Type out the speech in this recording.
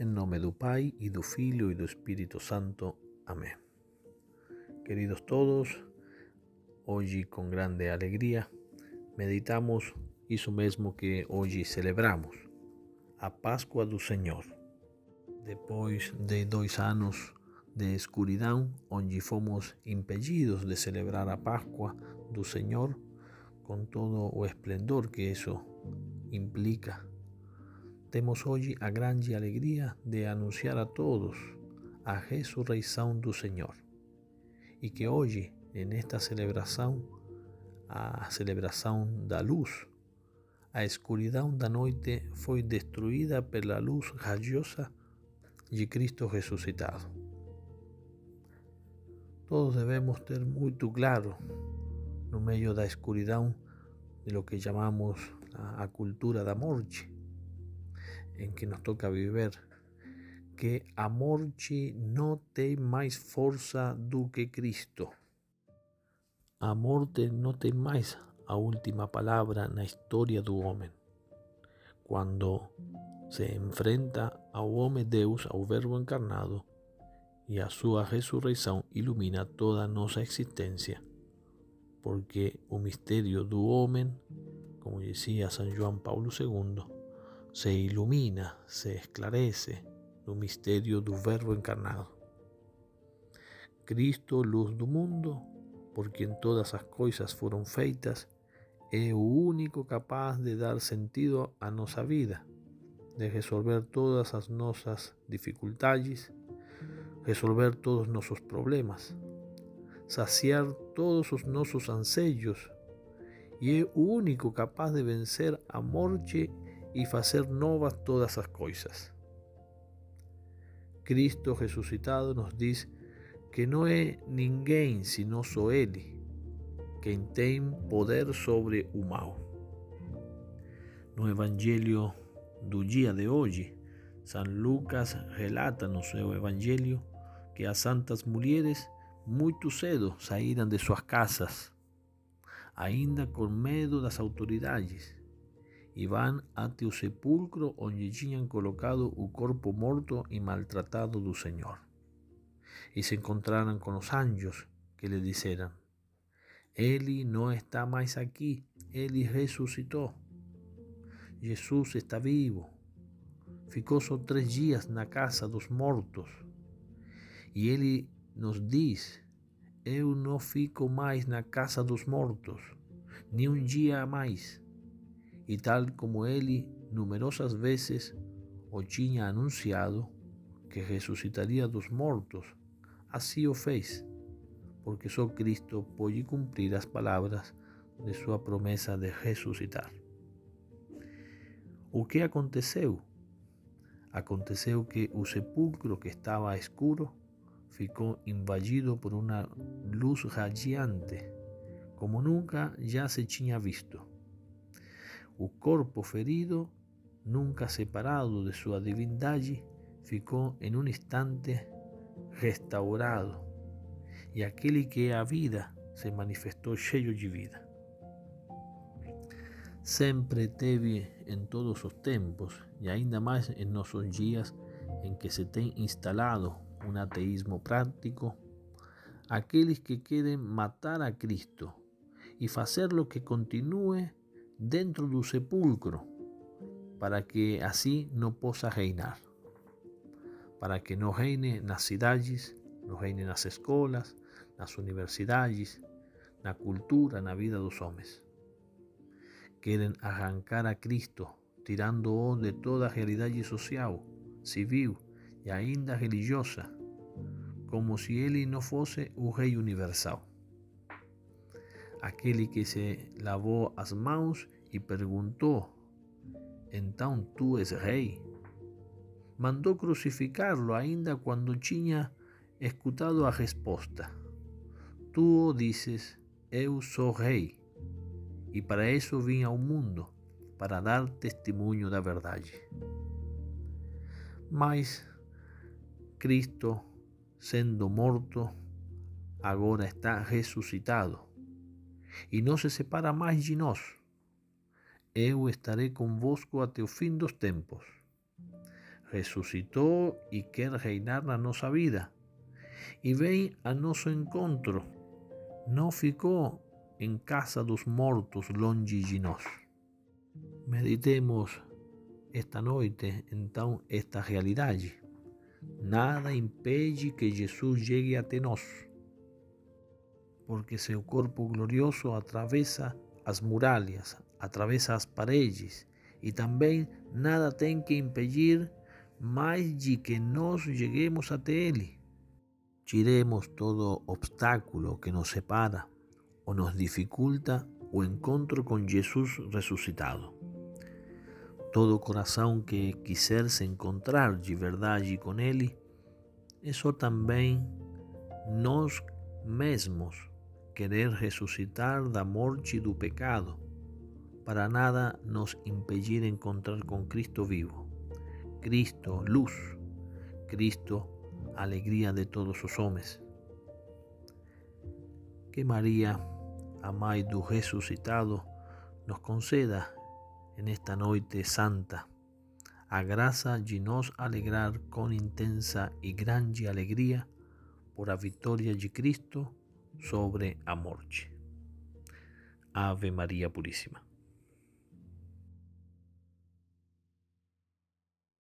Em nome do Pai e do Filho e do Espírito Santo. Amém. Queridos todos, hoje com grande alegria meditamos isso mesmo que hoje celebramos, a Páscoa do Senhor. Depois de dois anos de escuridão, onde fomos impedidos de celebrar a Páscoa do Senhor, com todo o esplendor que isso implica temos hoje a grande alegria de anunciar a todos a ressurreição do Senhor. E que hoje, nesta celebração, a celebração da luz, a escuridão da noite foi destruída pela luz radiosa de Cristo ressuscitado. Todos devemos ter muito claro, no meio da escuridão, de lo que chamamos a, a cultura da morte, em que nos toca viver, que a morte não tem mais força do que Cristo. A morte não tem mais a última palavra na história do homem. Quando se enfrenta ao homem Deus, ao Verbo encarnado, e a sua ressurreição ilumina toda a nossa existência, porque o mistério do homem, como dizia São João Paulo II, se ilumina, se esclarece no mistério do Verbo encarnado. Cristo, luz do mundo, por quien todas as coisas foram feitas, o único capaz de dar sentido à nossa vida, de resolver todas as nossas dificuldades, resolver todos os nossos problemas, saciar todos os nossos anseios, e é o único capaz de vencer a morte e fazer novas todas as coisas. Cristo ressuscitado nos diz que não é ninguém senão só Ele quem tem poder sobre o mal. No Evangelho do dia de hoje, São Lucas relata no seu Evangelho que as santas mulheres muito cedo saíram de suas casas, ainda com medo das autoridades e van até o sepulcro onde tinham colocado o corpo morto e maltratado do Senhor. E se encontraram com os anjos que lhe disseram: Ele não está mais aqui, ele ressuscitou. Jesus está vivo. Ficou só três dias na casa dos mortos. E ele nos diz: Eu não fico mais na casa dos mortos, nem um dia a mais e tal como ele numerosas vezes o tinha anunciado que ressuscitaria dos mortos, assim o fez, porque só Cristo pode cumprir as palavras de sua promessa de ressuscitar. O que aconteceu? Aconteceu que o sepulcro que estava escuro ficou invadido por uma luz radiante, como nunca já se tinha visto. O corpo ferido, nunca separado de sua divindade, ficou em um instante restaurado, e aquele que é a vida se manifestou cheio de vida. Sempre teve em todos os tempos, e ainda mais em nossos dias em que se tem instalado um ateísmo prático, aqueles que querem matar a Cristo e fazer-lo que continue dentro do sepulcro, para que assim não possa reinar, para que não reine nas cidades, não reine nas escolas, nas universidades, na cultura, na vida dos homens. Querem arrancar a Cristo, tirando-o de toda a realidade social, civil e ainda religiosa, como se ele não fosse o Rei Universal aquele que se lavou as mãos e perguntou: Então tu és rei? Mandou crucificá-lo ainda quando tinha escutado a resposta: Tu o dizes, eu sou rei. E para isso vim ao mundo, para dar testemunho da verdade. Mas Cristo, sendo morto, agora está ressuscitado e não se separa mais de nós. Eu estarei convosco até o fim dos tempos. ressuscitou e quer reinar na nossa vida. E vem a nosso encontro. Não ficou em casa dos mortos longe de nós. Meditemos esta noite, então, esta realidade. Nada impede que Jesus chegue até nós, porque seu corpo glorioso atravessa as muralhas, atravessa as paredes, e também nada tem que impedir mais de que nós cheguemos até Ele. Tiremos todo obstáculo que nos separa ou nos dificulta o encontro com Jesus ressuscitado. Todo coração que quiser se encontrar de verdade com Ele, isso também nós mesmos querer ressuscitar da morte do pecado, para nada nos impedir encontrar com Cristo vivo. Cristo, luz, Cristo, alegria de todos os homens. Que Maria, a Mãe do ressuscitado, nos conceda en esta noite santa, a graça de nos alegrar con intensa y grande alegría por la victoria de Cristo sobre a morte. Ave María Purísima.